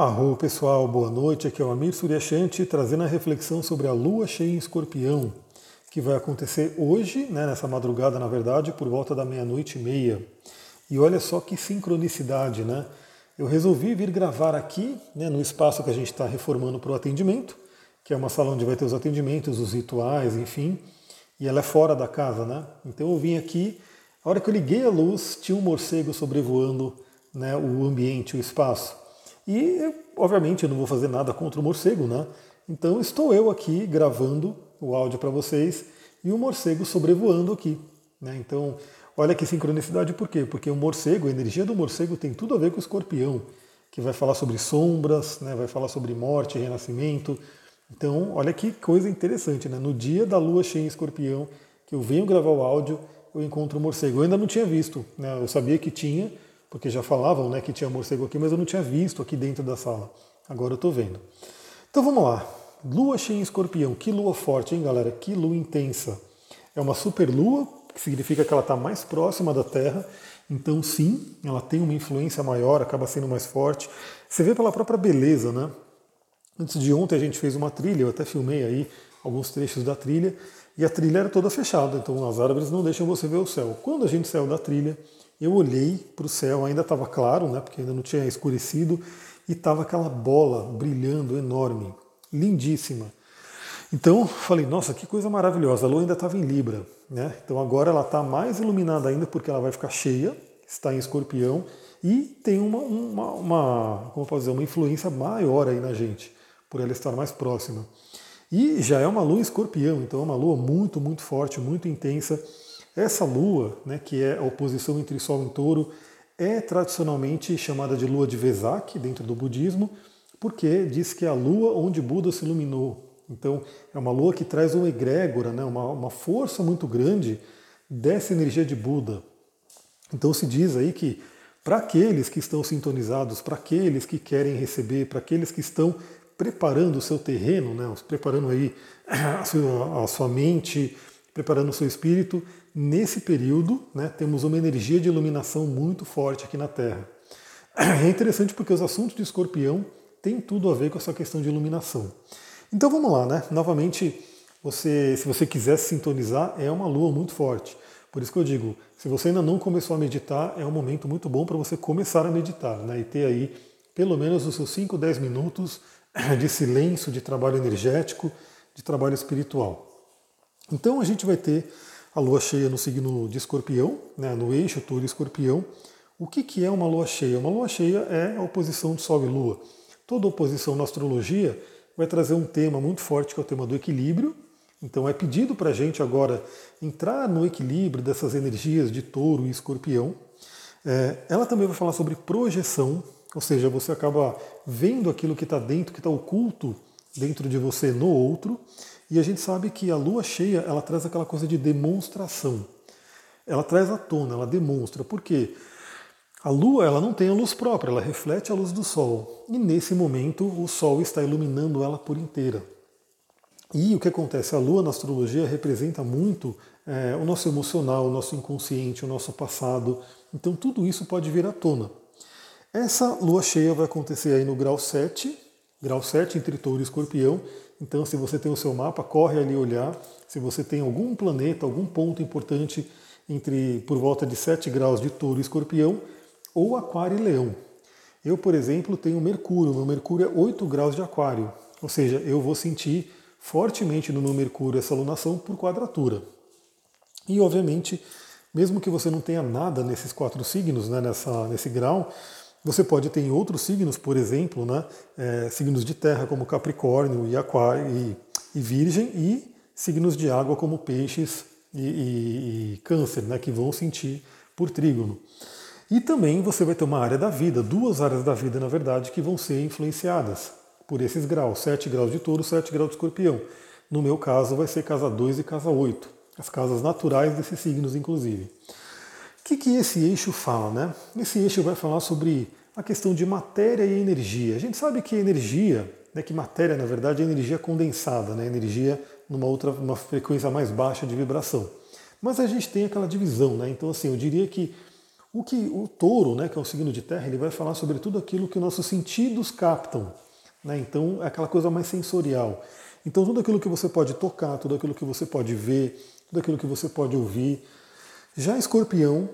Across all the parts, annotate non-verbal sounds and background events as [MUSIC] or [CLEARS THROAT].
Arro pessoal, boa noite. Aqui é o Amir Suryashanti trazendo a reflexão sobre a lua cheia em escorpião, que vai acontecer hoje, né, nessa madrugada, na verdade, por volta da meia-noite e meia. E olha só que sincronicidade, né? Eu resolvi vir gravar aqui, né, no espaço que a gente está reformando para o atendimento, que é uma sala onde vai ter os atendimentos, os rituais, enfim, e ela é fora da casa, né? Então eu vim aqui, a hora que eu liguei a luz, tinha um morcego sobrevoando né, o ambiente, o espaço. E, obviamente, eu não vou fazer nada contra o morcego, né? Então, estou eu aqui gravando o áudio para vocês e o morcego sobrevoando aqui. Né? Então, olha que sincronicidade, por quê? Porque o morcego, a energia do morcego tem tudo a ver com o escorpião, que vai falar sobre sombras, né? vai falar sobre morte, renascimento. Então, olha que coisa interessante, né? No dia da lua cheia em escorpião, que eu venho gravar o áudio, eu encontro o morcego. Eu ainda não tinha visto, né? eu sabia que tinha, porque já falavam né, que tinha morcego aqui, mas eu não tinha visto aqui dentro da sala. Agora eu estou vendo. Então vamos lá. Lua cheia em escorpião. Que lua forte, hein, galera? Que lua intensa. É uma super lua, que significa que ela está mais próxima da Terra. Então, sim, ela tem uma influência maior, acaba sendo mais forte. Você vê pela própria beleza, né? Antes de ontem a gente fez uma trilha, eu até filmei aí alguns trechos da trilha, e a trilha era toda fechada, então as árvores não deixam você ver o céu. Quando a gente saiu da trilha, eu olhei para o céu, ainda estava claro, né, porque ainda não tinha escurecido, e estava aquela bola brilhando enorme, lindíssima. Então falei, nossa, que coisa maravilhosa. A lua ainda estava em Libra, né? Então agora ela está mais iluminada ainda porque ela vai ficar cheia, está em Escorpião e tem uma, uma, uma como posso dizer, uma influência maior aí na gente por ela estar mais próxima. E já é uma lua Escorpião, então é uma lua muito, muito forte, muito intensa essa lua, né, que é a oposição entre Sol e Touro, é tradicionalmente chamada de lua de Vesak dentro do budismo, porque diz que é a lua onde Buda se iluminou. Então, é uma lua que traz uma egrégora, né, uma, uma força muito grande dessa energia de Buda. Então, se diz aí que para aqueles que estão sintonizados, para aqueles que querem receber, para aqueles que estão preparando o seu terreno, né, preparando aí a sua, a sua mente, preparando o seu espírito, nesse período né, temos uma energia de iluminação muito forte aqui na Terra. É interessante porque os assuntos de escorpião têm tudo a ver com essa questão de iluminação. Então vamos lá, né? Novamente, você, se você quiser se sintonizar, é uma lua muito forte. Por isso que eu digo, se você ainda não começou a meditar, é um momento muito bom para você começar a meditar, né? E ter aí pelo menos os seus 5, 10 minutos de silêncio, de trabalho energético, de trabalho espiritual. Então a gente vai ter a lua cheia no signo de escorpião, né, no eixo touro escorpião. O que, que é uma lua cheia? Uma lua cheia é a oposição de Sol e Lua. Toda oposição na astrologia vai trazer um tema muito forte que é o tema do equilíbrio. Então é pedido para a gente agora entrar no equilíbrio dessas energias de touro e escorpião. É, ela também vai falar sobre projeção, ou seja, você acaba vendo aquilo que está dentro, que está oculto dentro de você no outro. E a gente sabe que a lua cheia, ela traz aquela coisa de demonstração. Ela traz à tona, ela demonstra. Por quê? A lua, ela não tem a luz própria, ela reflete a luz do sol. E nesse momento, o sol está iluminando ela por inteira. E o que acontece? A lua na astrologia representa muito é, o nosso emocional, o nosso inconsciente, o nosso passado. Então tudo isso pode vir à tona. Essa lua cheia vai acontecer aí no grau 7, grau 7 entre touro e escorpião, então, se você tem o seu mapa, corre ali olhar. Se você tem algum planeta, algum ponto importante entre por volta de 7 graus de touro e escorpião, ou aquário e leão. Eu, por exemplo, tenho Mercúrio. Meu Mercúrio é 8 graus de aquário. Ou seja, eu vou sentir fortemente no meu Mercúrio essa alunação por quadratura. E, obviamente, mesmo que você não tenha nada nesses quatro signos, né, nessa, nesse grau, você pode ter em outros signos, por exemplo, né, é, signos de terra como Capricórnio e Aquário e, e, Virgem, e signos de água como Peixes e, e, e Câncer, né, que vão sentir por trígono. E também você vai ter uma área da vida, duas áreas da vida, na verdade, que vão ser influenciadas por esses graus, 7 graus de touro, 7 graus de escorpião. No meu caso, vai ser casa 2 e casa 8, as casas naturais desses signos, inclusive. O que, que esse eixo fala? Né? Esse eixo vai falar sobre a questão de matéria e energia. A gente sabe que energia, né, que matéria na verdade é energia condensada, né, energia numa outra uma frequência mais baixa de vibração. Mas a gente tem aquela divisão, né? Então assim, eu diria que O que o touro, né, que é um signo de terra, ele vai falar sobre tudo aquilo que nossos sentidos captam. Né? Então é aquela coisa mais sensorial. Então tudo aquilo que você pode tocar, tudo aquilo que você pode ver, tudo aquilo que você pode ouvir. Já escorpião,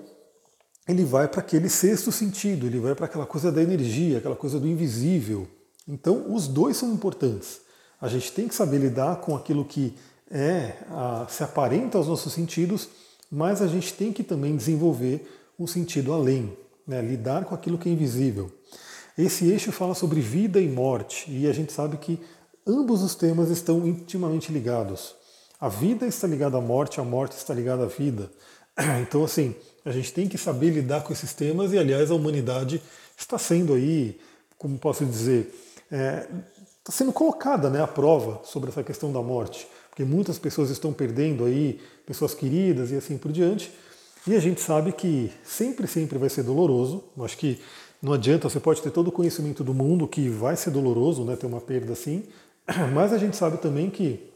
ele vai para aquele sexto sentido, ele vai para aquela coisa da energia, aquela coisa do invisível. Então os dois são importantes. A gente tem que saber lidar com aquilo que é a, se aparenta aos nossos sentidos, mas a gente tem que também desenvolver um sentido além, né? lidar com aquilo que é invisível. Esse eixo fala sobre vida e morte, e a gente sabe que ambos os temas estão intimamente ligados. A vida está ligada à morte, a morte está ligada à vida. [CLEARS THROAT] Então, assim, a gente tem que saber lidar com esses temas, e aliás, a humanidade está sendo aí, como posso dizer, é, está sendo colocada né, à prova sobre essa questão da morte, porque muitas pessoas estão perdendo aí pessoas queridas e assim por diante. E a gente sabe que sempre, sempre vai ser doloroso. Eu acho que não adianta, você pode ter todo o conhecimento do mundo que vai ser doloroso, né, ter uma perda assim, [CLEARS THROAT] mas a gente sabe também que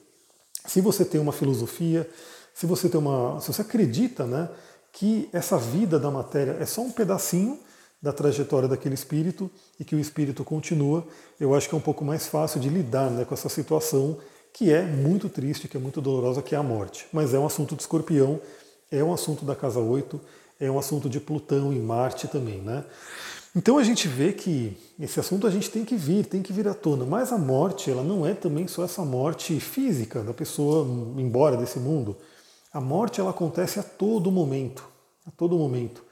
se você tem uma filosofia, se você tem uma, se você acredita, né, que essa vida da matéria é só um pedacinho da trajetória daquele espírito e que o espírito continua, eu acho que é um pouco mais fácil de lidar né, com essa situação que é muito triste, que é muito dolorosa, que é a morte. Mas é um assunto de escorpião é um assunto da casa 8, é um assunto de Plutão e Marte também, né? Então a gente vê que esse assunto a gente tem que vir, tem que vir à tona, mas a morte, ela não é também só essa morte física da pessoa embora desse mundo. A morte ela acontece a todo momento, a todo momento.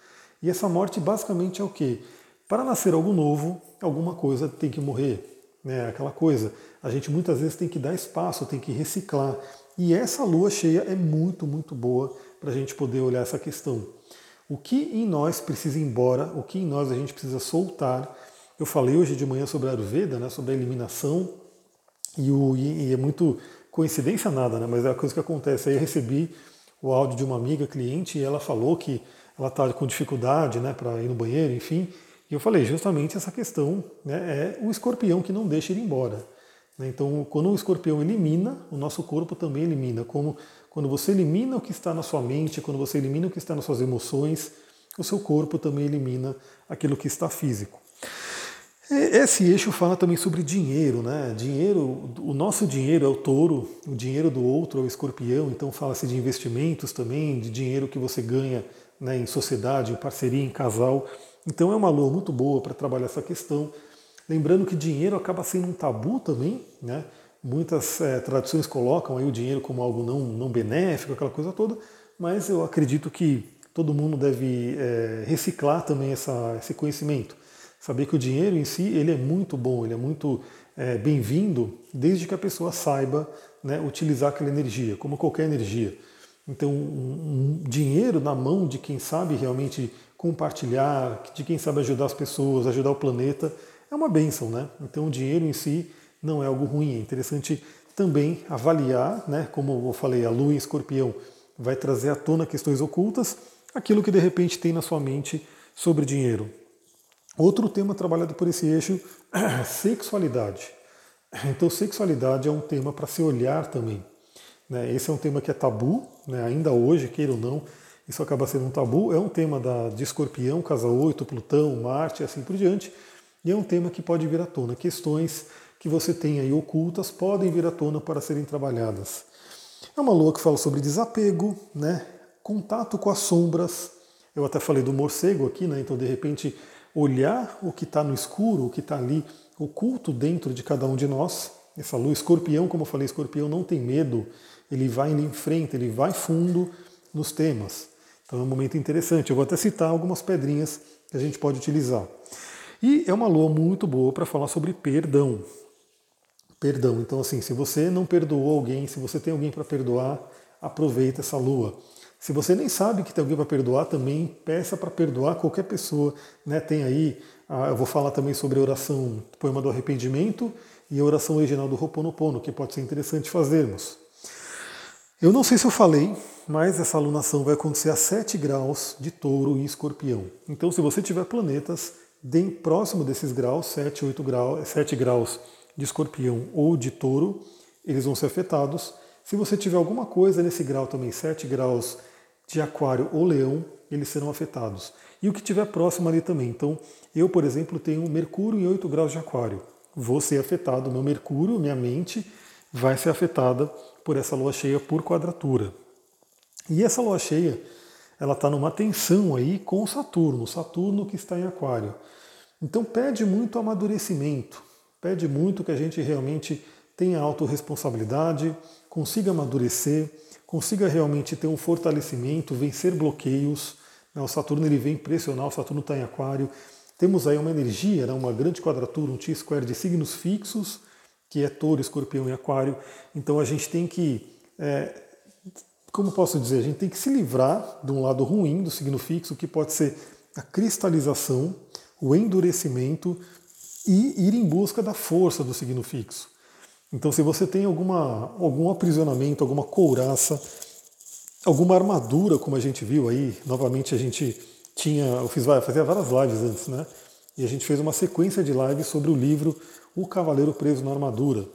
E essa morte basicamente é o quê? Para nascer algo novo, alguma coisa tem que morrer, né? Aquela coisa. A gente muitas vezes tem que dar espaço, tem que reciclar. E essa lua cheia é muito, muito boa para a gente poder olhar essa questão. O que em nós precisa ir embora, o que em nós a gente precisa soltar. Eu falei hoje de manhã sobre a Ayurveda, né, sobre a eliminação, e, o, e é muito coincidência nada, né, mas é a coisa que acontece. Aí eu recebi o áudio de uma amiga cliente e ela falou que ela está com dificuldade né, para ir no banheiro, enfim. E eu falei, justamente essa questão né, é o escorpião que não deixa ir embora. Né. Então, quando o escorpião elimina, o nosso corpo também elimina. Como quando você elimina o que está na sua mente, quando você elimina o que está nas suas emoções, o seu corpo também elimina aquilo que está físico. Esse eixo fala também sobre dinheiro, né? Dinheiro, o nosso dinheiro é o touro, o dinheiro do outro é o escorpião, então fala-se de investimentos também, de dinheiro que você ganha né, em sociedade, em parceria, em casal. Então é uma lua muito boa para trabalhar essa questão. Lembrando que dinheiro acaba sendo um tabu também, né? Muitas é, tradições colocam aí o dinheiro como algo não, não benéfico, aquela coisa toda, mas eu acredito que todo mundo deve é, reciclar também essa, esse conhecimento. Saber que o dinheiro em si ele é muito bom, ele é muito é, bem-vindo, desde que a pessoa saiba né, utilizar aquela energia, como qualquer energia. Então, um, um dinheiro na mão de quem sabe realmente compartilhar, de quem sabe ajudar as pessoas, ajudar o planeta, é uma bênção, né? Então, o dinheiro em si não é algo ruim. É interessante também avaliar, né, como eu falei, a lua em escorpião vai trazer à tona questões ocultas, aquilo que de repente tem na sua mente sobre dinheiro. Outro tema trabalhado por esse eixo é [CLEARS THROAT] sexualidade. Então, sexualidade é um tema para se olhar também. Né? Esse é um tema que é tabu, né? ainda hoje, queira ou não, isso acaba sendo um tabu. É um tema da, de escorpião, casa 8, Plutão, Marte assim por diante. E é um tema que pode vir à tona. Questões que você tem aí ocultas podem vir à tona para serem trabalhadas. É uma lua que fala sobre desapego, né? contato com as sombras. Eu até falei do morcego aqui, né? então de repente olhar o que está no escuro, o que está ali oculto dentro de cada um de nós. Essa lua escorpião, como eu falei, escorpião não tem medo, ele vai em frente, ele vai fundo nos temas. Então é um momento interessante. Eu vou até citar algumas pedrinhas que a gente pode utilizar. E é uma lua muito boa para falar sobre perdão perdão. Então, assim, se você não perdoou alguém, se você tem alguém para perdoar, aproveita essa lua. Se você nem sabe que tem alguém para perdoar, também peça para perdoar qualquer pessoa. Né? Tem aí, eu vou falar também sobre a oração poema do arrependimento e a oração original do Ho'oponopono, que pode ser interessante fazermos. Eu não sei se eu falei, mas essa alunação vai acontecer a 7 graus de touro e escorpião. Então, se você tiver planetas bem próximo desses graus, 7, 8 graus, 7 graus de escorpião ou de touro, eles vão ser afetados. Se você tiver alguma coisa nesse grau também, 7 graus de aquário ou leão, eles serão afetados. E o que tiver próximo ali também. Então, eu, por exemplo, tenho Mercúrio em 8 graus de aquário. Vou ser afetado, meu Mercúrio, minha mente, vai ser afetada por essa lua cheia por quadratura. E essa lua cheia, ela está numa tensão aí com Saturno, Saturno que está em Aquário. Então pede muito amadurecimento, pede muito que a gente realmente tenha autorresponsabilidade, consiga amadurecer, consiga realmente ter um fortalecimento, vencer bloqueios. Né, o Saturno ele vem pressionar, o Saturno está em Aquário. Temos aí uma energia, né, uma grande quadratura, um T-square de signos fixos, que é touro, escorpião e aquário. Então a gente tem que, é, como posso dizer, a gente tem que se livrar de um lado ruim do signo fixo, que pode ser a cristalização, o endurecimento e ir em busca da força do signo fixo. Então, se você tem alguma, algum aprisionamento, alguma couraça, alguma armadura, como a gente viu aí, novamente a gente tinha, eu fiz, fazia várias lives antes, né? E a gente fez uma sequência de lives sobre o livro O Cavaleiro Preso na Armadura.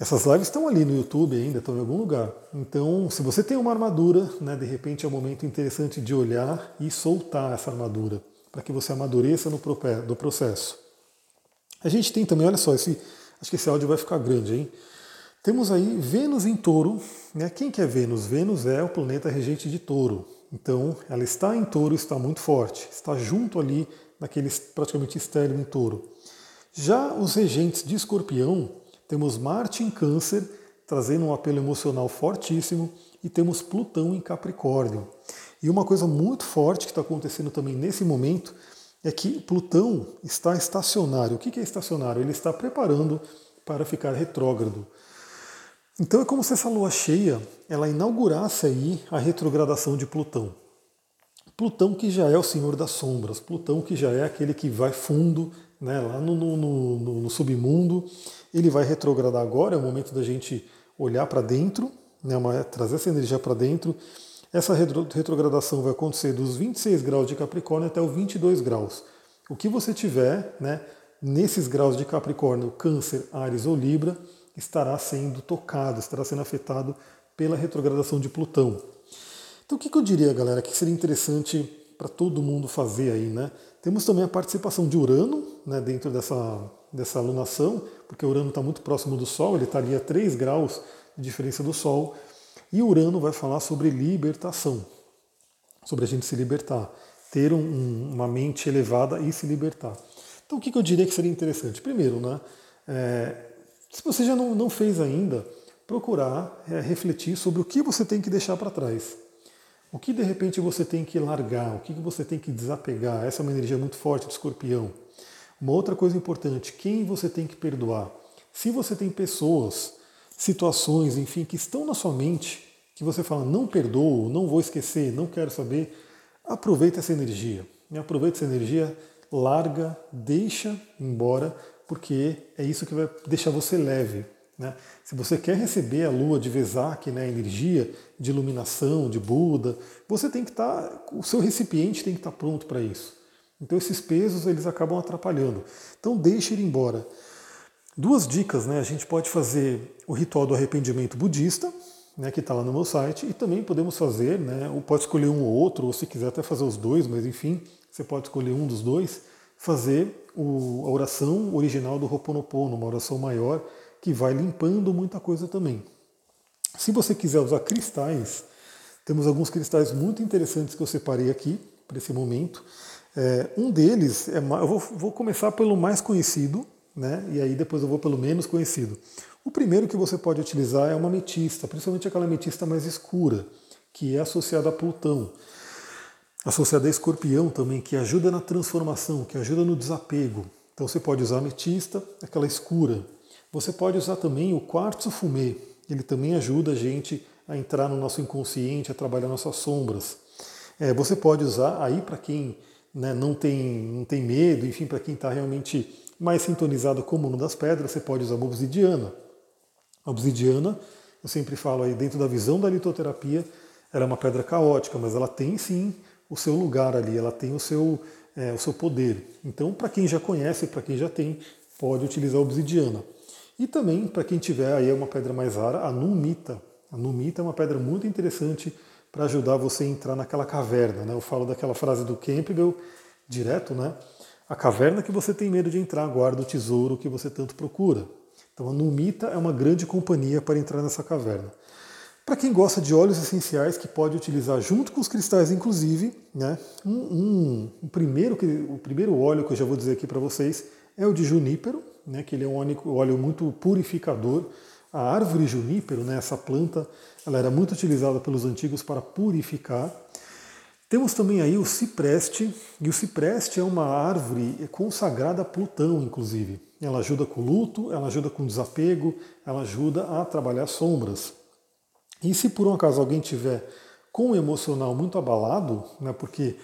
Essas lives estão ali no YouTube ainda, estão em algum lugar. Então, se você tem uma armadura, né, de repente é um momento interessante de olhar e soltar essa armadura, para que você amadureça no processo. A gente tem também, olha só, esse, acho que esse áudio vai ficar grande, hein? Temos aí Vênus em touro. Né? Quem que é Vênus? Vênus é o planeta regente de touro. Então, ela está em touro, está muito forte, está junto ali naquele praticamente estéreo em touro. Já os regentes de escorpião, temos Marte em câncer, trazendo um apelo emocional fortíssimo, e temos Plutão em Capricórnio. E uma coisa muito forte que está acontecendo também nesse momento é que Plutão está estacionário. O que é estacionário? Ele está preparando para ficar retrógrado. Então é como se essa lua cheia ela inaugurasse aí a retrogradação de Plutão. Plutão que já é o senhor das sombras, Plutão que já é aquele que vai fundo né, lá no, no, no, no submundo, ele vai retrogradar agora, é o momento da gente olhar para dentro, né, trazer essa energia para dentro. Essa retrogradação vai acontecer dos 26 graus de Capricórnio até os 22 graus. O que você tiver né, nesses graus de Capricórnio, Câncer, Ares ou Libra, estará sendo tocado, estará sendo afetado pela retrogradação de Plutão. Então, o que, eu diria, galera, que seria interessante para todo mundo fazer aí, né? Temos também a participação de Urano né, dentro dessa, dessa alunação, porque Urano está muito próximo do Sol, ele estaria a 3 graus de diferença do Sol, e Urano vai falar sobre libertação, sobre a gente se libertar, ter um, uma mente elevada e se libertar. Então, o que, eu diria que seria interessante? Primeiro, né, é, se você já não, não fez ainda, procurar é, refletir sobre o que você tem que deixar para trás. O que de repente você tem que largar? O que você tem que desapegar? Essa é uma energia muito forte do escorpião. Uma outra coisa importante, quem você tem que perdoar? Se você tem pessoas, situações, enfim, que estão na sua mente, que você fala, não perdoo, não vou esquecer, não quero saber, aproveita essa energia. Aproveita essa energia, larga, deixa embora, porque é isso que vai deixar você leve. Né? Se você quer receber a lua de Vesak, né, a energia de iluminação, de Buda, você tem que estar, tá, o seu recipiente tem que estar tá pronto para isso. Então esses pesos eles acabam atrapalhando. Então deixe ir embora. Duas dicas, né? A gente pode fazer o ritual do arrependimento budista, né, que está lá no meu site, e também podemos fazer, né, ou pode escolher um ou outro, ou se quiser até fazer os dois, mas enfim, você pode escolher um dos dois, fazer o, a oração original do Ho'oponopono, uma oração maior, que vai limpando muita coisa também. Se você quiser usar cristais, temos alguns cristais muito interessantes que eu separei aqui para esse momento. É, um deles, é, eu vou, vou, começar pelo mais conhecido, né, e aí depois eu vou pelo menos conhecido. O primeiro que você pode utilizar é uma ametista, principalmente aquela ametista mais escura, que é associada a Plutão. Associada a escorpião também, que ajuda na transformação, que ajuda no desapego. Então você pode usar ametista, aquela escura, você pode usar também o quartzo fumê. Ele também ajuda a gente a entrar no nosso inconsciente, a trabalhar nossas sombras. É, você pode usar aí para quem né, não, tem, não tem medo, enfim, para quem está realmente mais sintonizado com o mundo das pedras, você pode usar uma obsidiana. A obsidiana, eu sempre falo aí, dentro da visão da litoterapia, ela é uma pedra caótica, mas ela tem sim o seu lugar ali, ela tem o seu, é, o seu poder. Então, para quem já conhece, para quem já tem, pode utilizar a obsidiana. E também, para quem tiver aí uma pedra mais rara, a numita. A numita é uma pedra muito interessante para ajudar você a entrar naquela caverna. Né? Eu falo daquela frase do Campbell, direto, né? A caverna que você tem medo de entrar guarda o tesouro que você tanto procura. Então a Numita é uma grande companhia para entrar nessa caverna. Para quem gosta de óleos essenciais, que pode utilizar junto com os cristais, inclusive, né? Um, um, um primeiro, o primeiro óleo que eu já vou dizer aqui para vocês é o de junípero, né? que ele é um óleo muito purificador. A árvore junípero, né? essa planta, ela era muito utilizada pelos antigos para purificar. Temos também aí o cipreste, e o cipreste é uma árvore consagrada a Plutão, inclusive. Ela ajuda com o luto, ela ajuda com o desapego, ela ajuda a trabalhar sombras. E se por um acaso alguém tiver com o emocional muito abalado, né, porque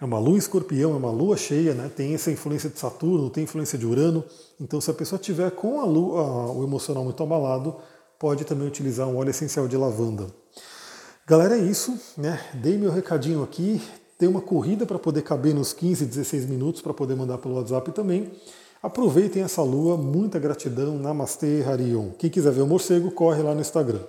é uma lua escorpião, é uma lua cheia, né, tem essa influência de Saturno, tem influência de Urano, então se a pessoa tiver com a lua, o emocional muito abalado, pode também utilizar um óleo essencial de lavanda. Galera, é isso, né? Dei meu recadinho aqui, tem uma corrida para poder caber nos 15, 16 minutos para poder mandar pelo WhatsApp também. Aproveitem essa lua, muita gratidão, Namastê, Harion. Quem quiser ver o morcego, corre lá no Instagram.